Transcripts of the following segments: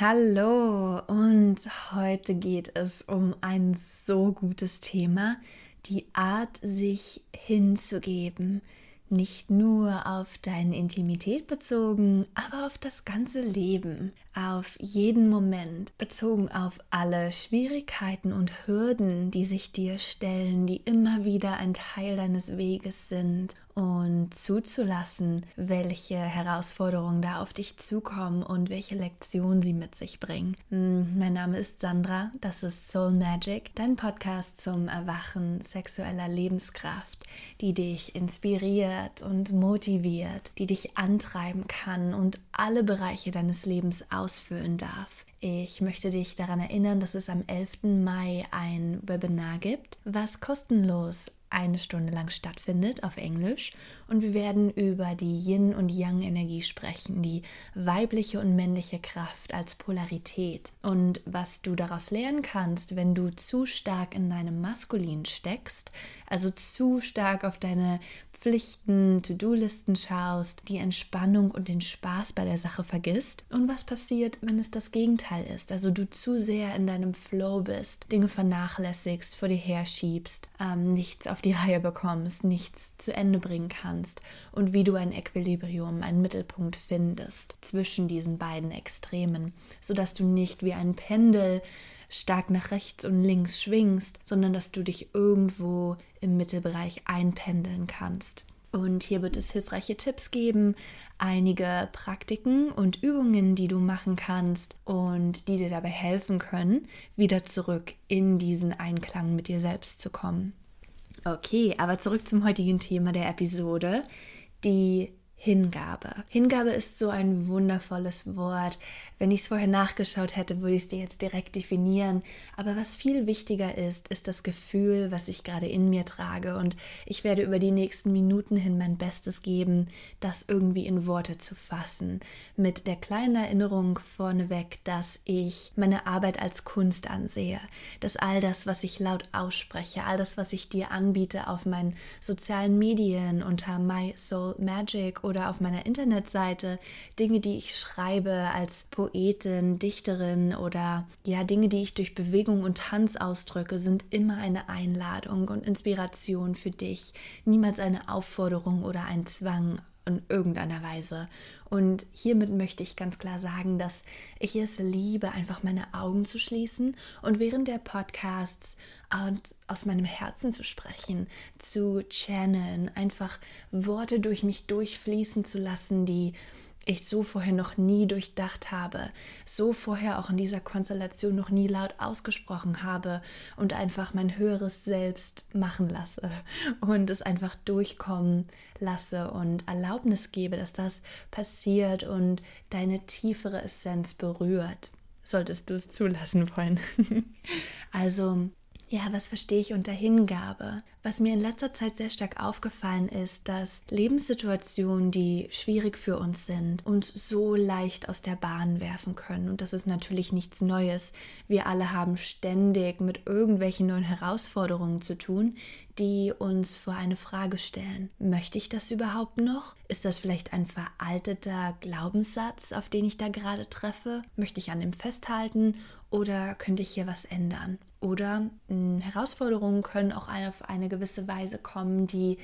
Hallo und heute geht es um ein so gutes Thema, die Art, sich hinzugeben, nicht nur auf deine Intimität bezogen, aber auf das ganze Leben, auf jeden Moment, bezogen auf alle Schwierigkeiten und Hürden, die sich dir stellen, die immer wieder ein Teil deines Weges sind und zuzulassen, welche Herausforderungen da auf dich zukommen und welche Lektionen sie mit sich bringen. Hm, mein Name ist Sandra, das ist Soul Magic, dein Podcast zum Erwachen sexueller Lebenskraft, die dich inspiriert und motiviert, die dich antreiben kann und alle Bereiche deines Lebens ausfüllen darf. Ich möchte dich daran erinnern, dass es am 11. Mai ein Webinar gibt, was kostenlos eine Stunde lang stattfindet auf Englisch. Und wir werden über die Yin und Yang Energie sprechen, die weibliche und männliche Kraft als Polarität. Und was du daraus lernen kannst, wenn du zu stark in deinem Maskulin steckst, also zu stark auf deine Pflichten, To-Do-Listen schaust, die Entspannung und den Spaß bei der Sache vergisst. Und was passiert, wenn es das Gegenteil ist, also du zu sehr in deinem Flow bist, Dinge vernachlässigst, vor dir herschiebst, ähm, nichts auf die Reihe bekommst, nichts zu Ende bringen kannst und wie du ein Equilibrium, einen Mittelpunkt findest zwischen diesen beiden Extremen, sodass du nicht wie ein Pendel stark nach rechts und links schwingst, sondern dass du dich irgendwo im Mittelbereich einpendeln kannst. Und hier wird es hilfreiche Tipps geben, einige Praktiken und Übungen, die du machen kannst und die dir dabei helfen können, wieder zurück in diesen Einklang mit dir selbst zu kommen. Okay, aber zurück zum heutigen Thema der Episode, die Hingabe. Hingabe ist so ein wundervolles Wort. Wenn ich es vorher nachgeschaut hätte, würde ich es dir jetzt direkt definieren. Aber was viel wichtiger ist, ist das Gefühl, was ich gerade in mir trage. Und ich werde über die nächsten Minuten hin mein Bestes geben, das irgendwie in Worte zu fassen. Mit der kleinen Erinnerung vorneweg, dass ich meine Arbeit als Kunst ansehe. Dass all das, was ich laut ausspreche, all das, was ich dir anbiete auf meinen sozialen Medien unter My Soul Magic oder auf meiner Internetseite, Dinge, die ich schreibe als Poetin, Dichterin oder ja, Dinge, die ich durch Bewegung und Tanz ausdrücke, sind immer eine Einladung und Inspiration für dich. Niemals eine Aufforderung oder ein Zwang in irgendeiner Weise. Und hiermit möchte ich ganz klar sagen, dass ich es liebe, einfach meine Augen zu schließen und während der Podcasts aus meinem Herzen zu sprechen, zu channeln, einfach Worte durch mich durchfließen zu lassen, die ich so vorher noch nie durchdacht habe, so vorher auch in dieser Konstellation noch nie laut ausgesprochen habe und einfach mein höheres Selbst machen lasse und es einfach durchkommen lasse und Erlaubnis gebe, dass das passiert und deine tiefere Essenz berührt. Solltest du es zulassen wollen. also ja, was verstehe ich unter Hingabe? Was mir in letzter Zeit sehr stark aufgefallen ist, dass Lebenssituationen, die schwierig für uns sind, uns so leicht aus der Bahn werfen können. Und das ist natürlich nichts Neues. Wir alle haben ständig mit irgendwelchen neuen Herausforderungen zu tun, die uns vor eine Frage stellen. Möchte ich das überhaupt noch? Ist das vielleicht ein veralteter Glaubenssatz, auf den ich da gerade treffe? Möchte ich an dem festhalten oder könnte ich hier was ändern? Oder mh, hm, Herausforderungen können auch auf eine gewisse Weise kommen, die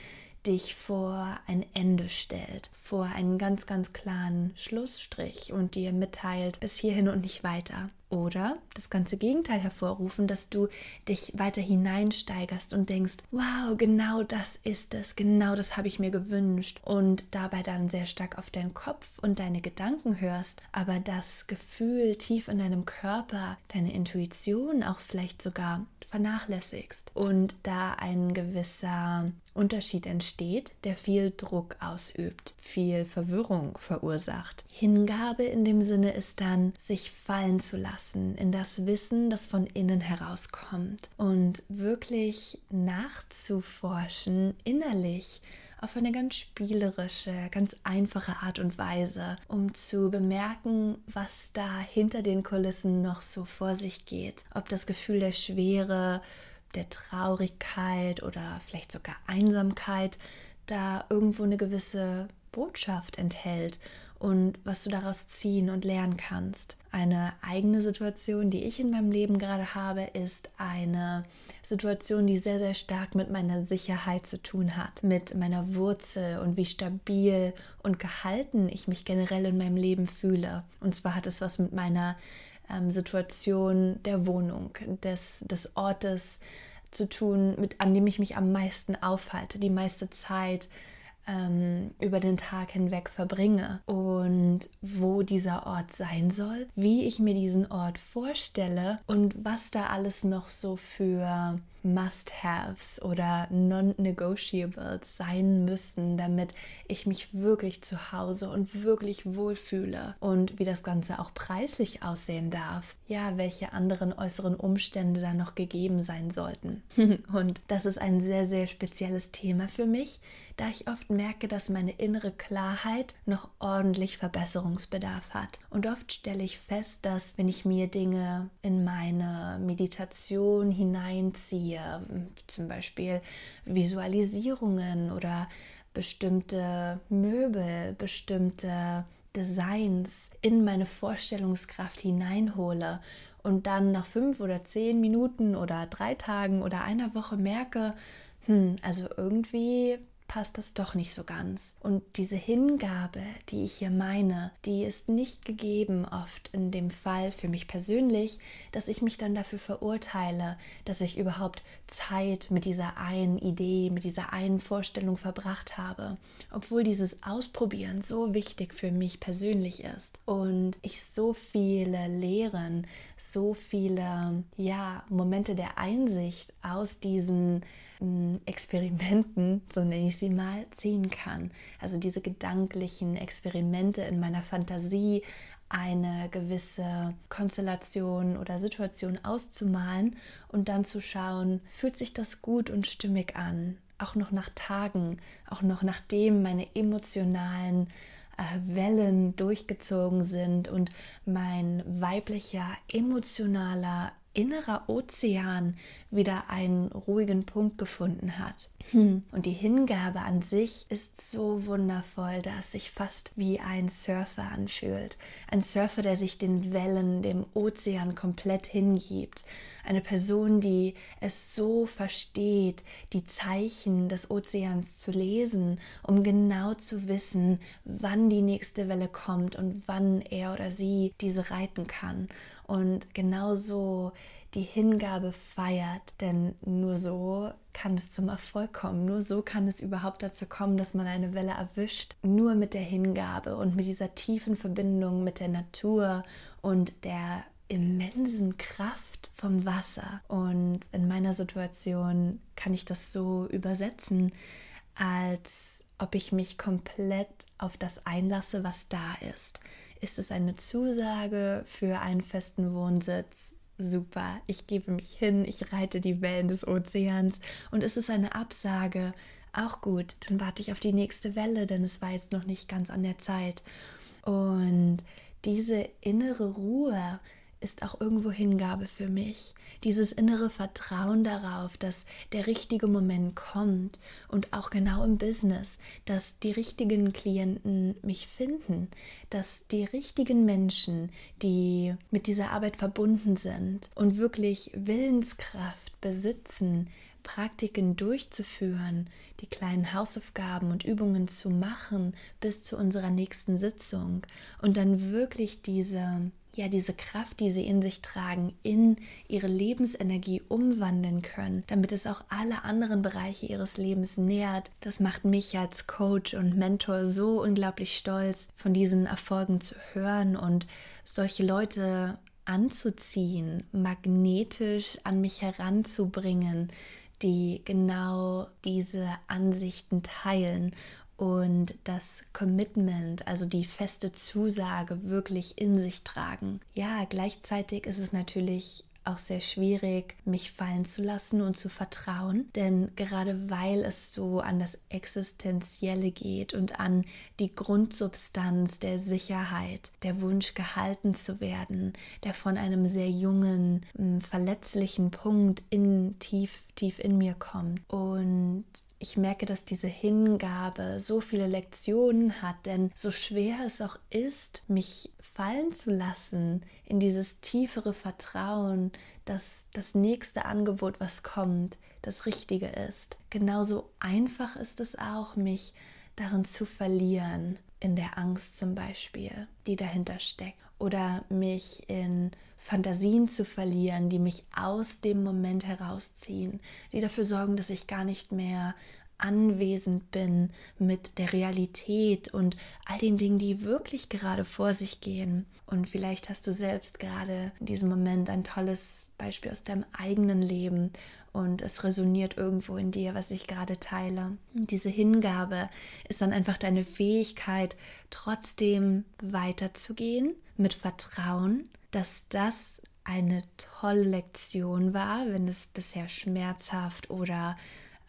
dich vor ein Ende stellt, vor einen ganz, ganz klaren Schlussstrich und dir mitteilt, bis hierhin und nicht weiter. Oder das ganze Gegenteil hervorrufen, dass du dich weiter hineinsteigerst und denkst, wow, genau das ist es, genau das habe ich mir gewünscht und dabei dann sehr stark auf deinen Kopf und deine Gedanken hörst, aber das Gefühl tief in deinem Körper, deine Intuition auch vielleicht sogar vernachlässigst und da ein gewisser Unterschied entsteht, der viel Druck ausübt, viel Verwirrung verursacht. Hingabe in dem Sinne ist dann, sich fallen zu lassen in das Wissen, das von innen herauskommt und wirklich nachzuforschen innerlich auf eine ganz spielerische, ganz einfache Art und Weise, um zu bemerken, was da hinter den Kulissen noch so vor sich geht. Ob das Gefühl der Schwere, der Traurigkeit oder vielleicht sogar Einsamkeit da irgendwo eine gewisse Botschaft enthält und was du daraus ziehen und lernen kannst. Eine eigene Situation, die ich in meinem Leben gerade habe, ist eine Situation, die sehr, sehr stark mit meiner Sicherheit zu tun hat, mit meiner Wurzel und wie stabil und gehalten ich mich generell in meinem Leben fühle. Und zwar hat es was mit meiner ähm, Situation der Wohnung, des, des Ortes zu tun, mit, an dem ich mich am meisten aufhalte, die meiste Zeit ähm, über den Tag hinweg verbringe und wo dieser Ort sein soll, wie ich mir diesen Ort vorstelle und was da alles noch so für Must-Haves oder Non-Negotiables sein müssen, damit ich mich wirklich zu Hause und wirklich wohlfühle und wie das Ganze auch preislich aussehen darf. Ja, welche anderen äußeren Umstände da noch gegeben sein sollten. und das ist ein sehr, sehr spezielles Thema für mich, da ich oft merke, dass meine innere Klarheit noch ordentlich Verbesserungsbedarf hat. Und oft stelle ich fest, dass wenn ich mir Dinge in meine Meditation hineinziehe, zum Beispiel Visualisierungen oder bestimmte Möbel, bestimmte Designs in meine Vorstellungskraft hineinhole und dann nach fünf oder zehn Minuten oder drei Tagen oder einer Woche merke, hm, also irgendwie passt das doch nicht so ganz. Und diese Hingabe, die ich hier meine, die ist nicht gegeben oft in dem Fall für mich persönlich, dass ich mich dann dafür verurteile, dass ich überhaupt Zeit mit dieser einen Idee, mit dieser einen Vorstellung verbracht habe, obwohl dieses Ausprobieren so wichtig für mich persönlich ist und ich so viele Lehren, so viele ja, Momente der Einsicht aus diesen Experimenten, so nenne ich sie mal, ziehen kann. Also diese gedanklichen Experimente in meiner Fantasie, eine gewisse Konstellation oder Situation auszumalen und dann zu schauen, fühlt sich das gut und stimmig an, auch noch nach Tagen, auch noch nachdem meine emotionalen äh, Wellen durchgezogen sind und mein weiblicher, emotionaler innerer Ozean wieder einen ruhigen Punkt gefunden hat. Hm. Und die Hingabe an sich ist so wundervoll, dass es sich fast wie ein Surfer anfühlt. Ein Surfer, der sich den Wellen, dem Ozean komplett hingibt. Eine Person, die es so versteht, die Zeichen des Ozeans zu lesen, um genau zu wissen, wann die nächste Welle kommt und wann er oder sie diese reiten kann und genauso die Hingabe feiert, denn nur so kann es zum Erfolg kommen, nur so kann es überhaupt dazu kommen, dass man eine Welle erwischt, nur mit der Hingabe und mit dieser tiefen Verbindung mit der Natur und der immensen Kraft vom Wasser. Und in meiner Situation kann ich das so übersetzen, als ob ich mich komplett auf das einlasse, was da ist. Ist es eine Zusage für einen festen Wohnsitz? Super, ich gebe mich hin, ich reite die Wellen des Ozeans. Und ist es eine Absage? Auch gut, dann warte ich auf die nächste Welle, denn es war jetzt noch nicht ganz an der Zeit. Und diese innere Ruhe, ist auch irgendwo Hingabe für mich. Dieses innere Vertrauen darauf, dass der richtige Moment kommt und auch genau im Business, dass die richtigen Klienten mich finden, dass die richtigen Menschen, die mit dieser Arbeit verbunden sind und wirklich Willenskraft besitzen, Praktiken durchzuführen, die kleinen Hausaufgaben und Übungen zu machen bis zu unserer nächsten Sitzung und dann wirklich diese ja diese Kraft, die sie in sich tragen, in ihre Lebensenergie umwandeln können, damit es auch alle anderen Bereiche ihres Lebens nährt. Das macht mich als Coach und Mentor so unglaublich stolz, von diesen Erfolgen zu hören und solche Leute anzuziehen, magnetisch an mich heranzubringen, die genau diese Ansichten teilen und das Commitment, also die feste Zusage wirklich in sich tragen. Ja, gleichzeitig ist es natürlich auch sehr schwierig, mich fallen zu lassen und zu vertrauen. Denn gerade weil es so an das Existenzielle geht und an die Grundsubstanz der Sicherheit, der Wunsch gehalten zu werden, der von einem sehr jungen, verletzlichen Punkt in tief, tief in mir kommt. Und ich merke, dass diese Hingabe so viele Lektionen hat, denn so schwer es auch ist, mich fallen zu lassen in dieses tiefere Vertrauen, dass das nächste Angebot, was kommt, das Richtige ist. Genauso einfach ist es auch, mich darin zu verlieren, in der Angst zum Beispiel, die dahinter steckt, oder mich in Fantasien zu verlieren, die mich aus dem Moment herausziehen, die dafür sorgen, dass ich gar nicht mehr anwesend bin mit der Realität und all den Dingen, die wirklich gerade vor sich gehen. Und vielleicht hast du selbst gerade in diesem Moment ein tolles Beispiel aus deinem eigenen Leben und es resoniert irgendwo in dir, was ich gerade teile. Und diese Hingabe ist dann einfach deine Fähigkeit, trotzdem weiterzugehen mit Vertrauen, dass das eine tolle Lektion war, wenn es bisher schmerzhaft oder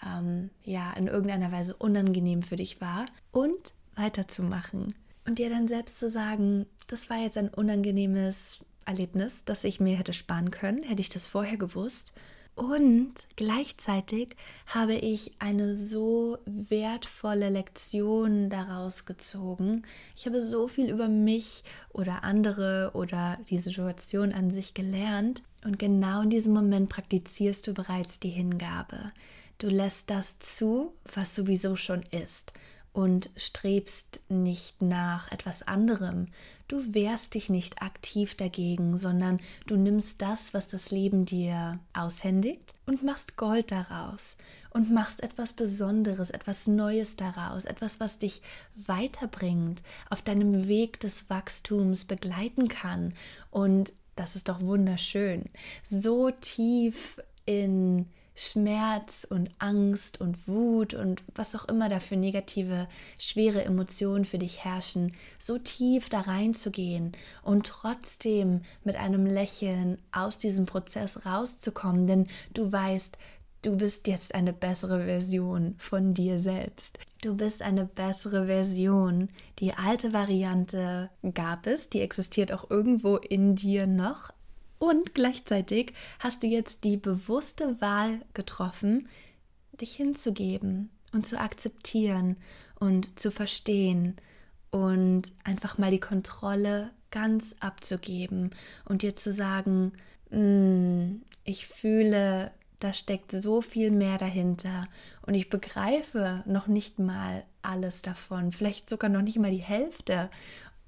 ähm, ja in irgendeiner Weise unangenehm für dich war und weiterzumachen und dir dann selbst zu sagen, das war jetzt ein unangenehmes Erlebnis, das ich mir hätte sparen können, hätte ich das vorher gewusst. Und gleichzeitig habe ich eine so wertvolle Lektion daraus gezogen. Ich habe so viel über mich oder andere oder die Situation an sich gelernt. Und genau in diesem Moment praktizierst du bereits die Hingabe. Du lässt das zu, was sowieso schon ist und strebst nicht nach etwas anderem. Du wehrst dich nicht aktiv dagegen, sondern du nimmst das, was das Leben dir aushändigt und machst Gold daraus und machst etwas Besonderes, etwas Neues daraus, etwas, was dich weiterbringt, auf deinem Weg des Wachstums begleiten kann. Und das ist doch wunderschön. So tief in Schmerz und Angst und Wut und was auch immer da für negative, schwere Emotionen für dich herrschen, so tief da reinzugehen und trotzdem mit einem Lächeln aus diesem Prozess rauszukommen, denn du weißt, du bist jetzt eine bessere Version von dir selbst. Du bist eine bessere Version. Die alte Variante gab es, die existiert auch irgendwo in dir noch, und gleichzeitig hast du jetzt die bewusste Wahl getroffen, dich hinzugeben und zu akzeptieren und zu verstehen und einfach mal die Kontrolle ganz abzugeben und dir zu sagen, mm, ich fühle, da steckt so viel mehr dahinter und ich begreife noch nicht mal alles davon, vielleicht sogar noch nicht mal die Hälfte.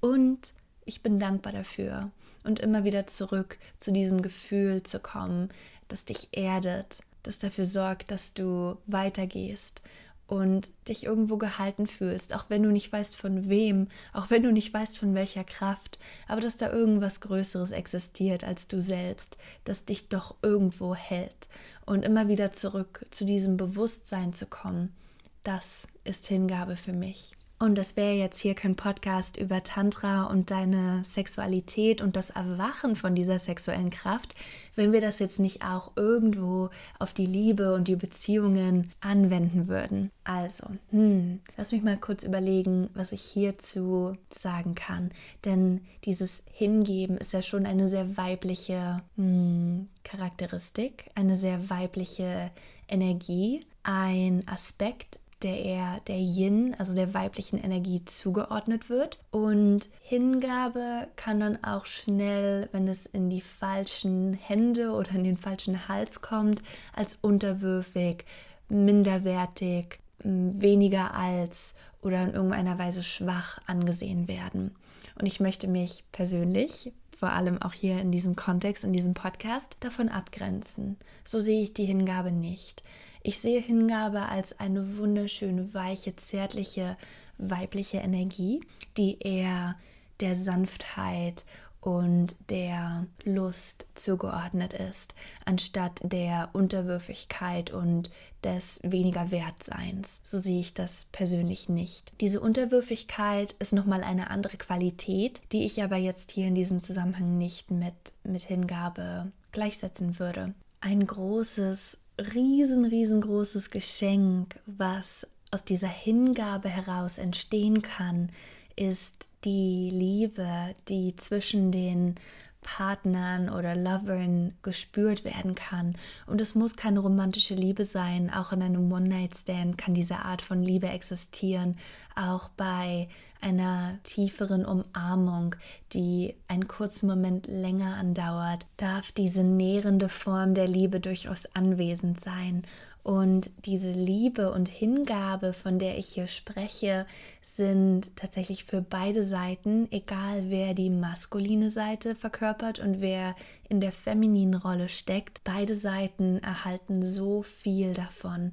Und ich bin dankbar dafür und immer wieder zurück zu diesem Gefühl zu kommen, das dich erdet, das dafür sorgt, dass du weitergehst und dich irgendwo gehalten fühlst, auch wenn du nicht weißt von wem, auch wenn du nicht weißt von welcher Kraft, aber dass da irgendwas Größeres existiert als du selbst, das dich doch irgendwo hält und immer wieder zurück zu diesem Bewusstsein zu kommen, das ist Hingabe für mich. Und das wäre jetzt hier kein Podcast über Tantra und deine Sexualität und das Erwachen von dieser sexuellen Kraft, wenn wir das jetzt nicht auch irgendwo auf die Liebe und die Beziehungen anwenden würden. Also, hm, lass mich mal kurz überlegen, was ich hierzu sagen kann. Denn dieses Hingeben ist ja schon eine sehr weibliche hm, Charakteristik, eine sehr weibliche Energie, ein Aspekt, der eher der Yin, also der weiblichen Energie zugeordnet wird. Und Hingabe kann dann auch schnell, wenn es in die falschen Hände oder in den falschen Hals kommt, als unterwürfig, minderwertig, weniger als oder in irgendeiner Weise schwach angesehen werden. Und ich möchte mich persönlich vor allem auch hier in diesem Kontext, in diesem Podcast, davon abgrenzen. So sehe ich die Hingabe nicht. Ich sehe Hingabe als eine wunderschöne, weiche, zärtliche, weibliche Energie, die eher der Sanftheit und der Lust zugeordnet ist, anstatt der Unterwürfigkeit und des weniger Wertseins. So sehe ich das persönlich nicht. Diese Unterwürfigkeit ist nochmal eine andere Qualität, die ich aber jetzt hier in diesem Zusammenhang nicht mit, mit Hingabe gleichsetzen würde. Ein großes, riesen, riesengroßes Geschenk, was aus dieser Hingabe heraus entstehen kann, ist die Liebe, die zwischen den Partnern oder Lovern gespürt werden kann. Und es muss keine romantische Liebe sein. Auch in einem One-Night-Stand kann diese Art von Liebe existieren. Auch bei einer tieferen Umarmung, die einen kurzen Moment länger andauert, darf diese nährende Form der Liebe durchaus anwesend sein. Und diese Liebe und Hingabe, von der ich hier spreche, sind tatsächlich für beide Seiten, egal wer die maskuline Seite verkörpert und wer in der femininen Rolle steckt, beide Seiten erhalten so viel davon.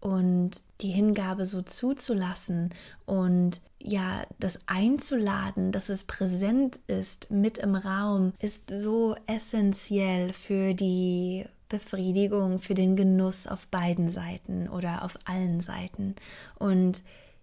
Und die Hingabe so zuzulassen und ja, das einzuladen, dass es präsent ist mit im Raum, ist so essentiell für die Befriedigung, für den Genuss auf beiden Seiten oder auf allen Seiten. Und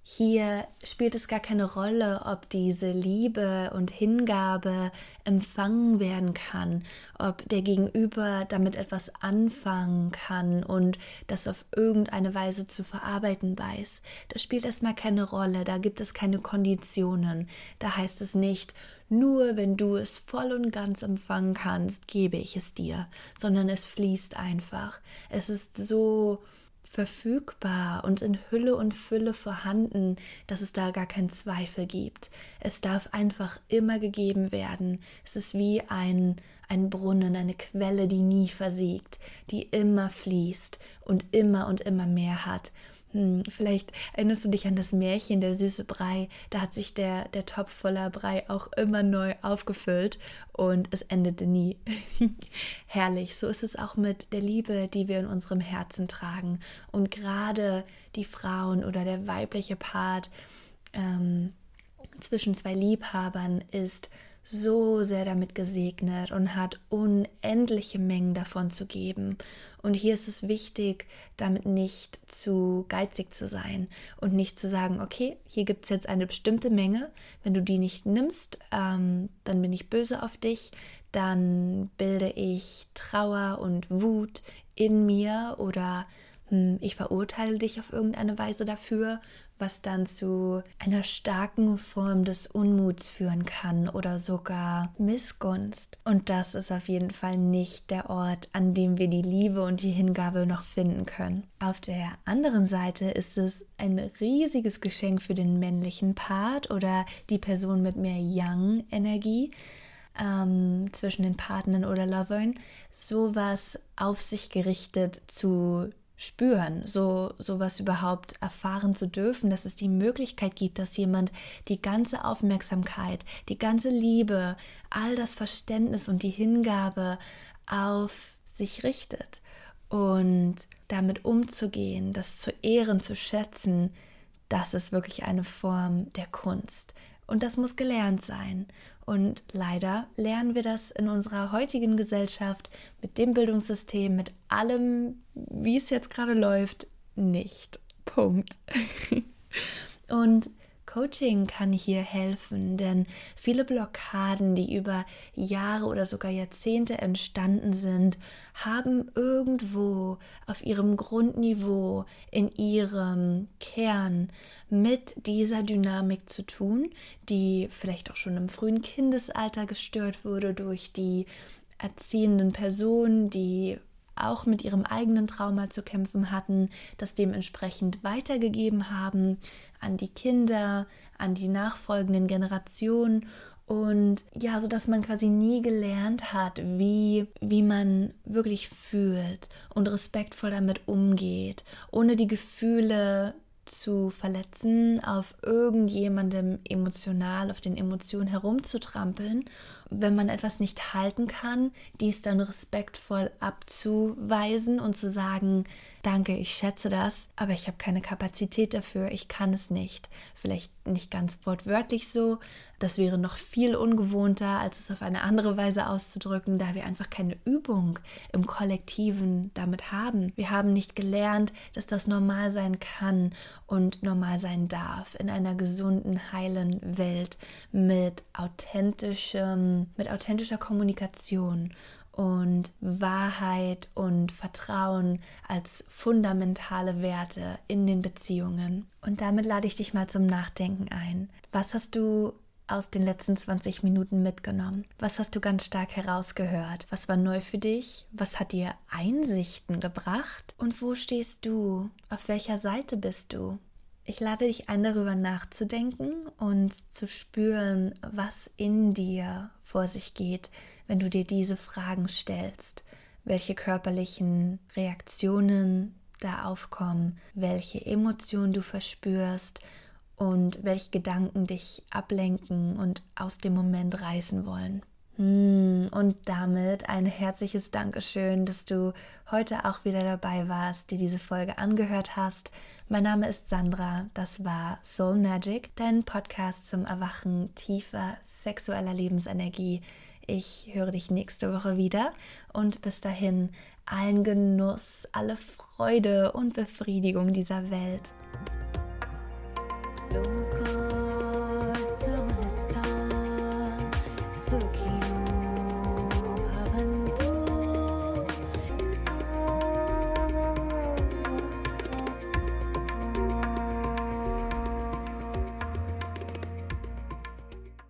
hier spielt es gar keine Rolle, ob diese Liebe und Hingabe empfangen werden kann, ob der Gegenüber damit etwas anfangen kann und das auf irgendeine Weise zu verarbeiten weiß. Das spielt erstmal keine Rolle, da gibt es keine Konditionen. Da heißt es nicht, nur wenn du es voll und ganz empfangen kannst, gebe ich es dir, sondern es fließt einfach. Es ist so verfügbar und in Hülle und Fülle vorhanden, dass es da gar keinen Zweifel gibt. Es darf einfach immer gegeben werden. Es ist wie ein, ein Brunnen, eine Quelle, die nie versiegt, die immer fließt und immer und immer mehr hat. Hm, vielleicht erinnerst du dich an das Märchen, der süße Brei. Da hat sich der, der Topf voller Brei auch immer neu aufgefüllt und es endete nie. Herrlich, so ist es auch mit der Liebe, die wir in unserem Herzen tragen. Und gerade die Frauen oder der weibliche Part ähm, zwischen zwei Liebhabern ist so sehr damit gesegnet und hat unendliche Mengen davon zu geben. Und hier ist es wichtig, damit nicht zu geizig zu sein und nicht zu sagen, okay, hier gibt es jetzt eine bestimmte Menge, wenn du die nicht nimmst, ähm, dann bin ich böse auf dich, dann bilde ich Trauer und Wut in mir oder hm, ich verurteile dich auf irgendeine Weise dafür, was dann zu einer starken Form des Unmuts führen kann oder sogar Missgunst. Und das ist auf jeden Fall nicht der Ort, an dem wir die Liebe und die Hingabe noch finden können. Auf der anderen Seite ist es ein riesiges Geschenk für den männlichen Part oder die Person mit mehr Yang-Energie. Ähm, zwischen den Partnern oder Lovern, sowas auf sich gerichtet zu spüren, so sowas überhaupt erfahren zu dürfen, dass es die Möglichkeit gibt, dass jemand die ganze Aufmerksamkeit, die ganze Liebe, all das Verständnis und die Hingabe auf sich richtet und damit umzugehen, das zu ehren, zu schätzen, das ist wirklich eine Form der Kunst. Und das muss gelernt sein. Und leider lernen wir das in unserer heutigen Gesellschaft mit dem Bildungssystem, mit allem, wie es jetzt gerade läuft, nicht. Punkt. Und Coaching kann hier helfen, denn viele Blockaden, die über Jahre oder sogar Jahrzehnte entstanden sind, haben irgendwo auf ihrem Grundniveau, in ihrem Kern mit dieser Dynamik zu tun, die vielleicht auch schon im frühen Kindesalter gestört wurde durch die erziehenden Personen, die auch mit ihrem eigenen Trauma zu kämpfen hatten, das dementsprechend weitergegeben haben an die Kinder, an die nachfolgenden Generationen. Und ja, so dass man quasi nie gelernt hat, wie, wie man wirklich fühlt und respektvoll damit umgeht, ohne die Gefühle zu verletzen, auf irgendjemandem emotional, auf den Emotionen herumzutrampeln. Wenn man etwas nicht halten kann, dies dann respektvoll abzuweisen und zu sagen, danke, ich schätze das, aber ich habe keine Kapazität dafür, ich kann es nicht. Vielleicht nicht ganz wortwörtlich so, das wäre noch viel ungewohnter, als es auf eine andere Weise auszudrücken, da wir einfach keine Übung im Kollektiven damit haben. Wir haben nicht gelernt, dass das normal sein kann und normal sein darf in einer gesunden, heilen Welt mit authentischem mit authentischer Kommunikation. Und Wahrheit und Vertrauen als fundamentale Werte in den Beziehungen. Und damit lade ich dich mal zum Nachdenken ein. Was hast du aus den letzten 20 Minuten mitgenommen? Was hast du ganz stark herausgehört? Was war neu für dich? Was hat dir Einsichten gebracht? Und wo stehst du? Auf welcher Seite bist du? Ich lade dich ein, darüber nachzudenken und zu spüren, was in dir vor sich geht, wenn du dir diese Fragen stellst. Welche körperlichen Reaktionen da aufkommen, welche Emotionen du verspürst und welche Gedanken dich ablenken und aus dem Moment reißen wollen. Hm, und damit ein herzliches Dankeschön, dass du heute auch wieder dabei warst, dir diese Folge angehört hast. Mein Name ist Sandra, das war Soul Magic, dein Podcast zum Erwachen tiefer sexueller Lebensenergie. Ich höre dich nächste Woche wieder und bis dahin allen Genuss, alle Freude und Befriedigung dieser Welt.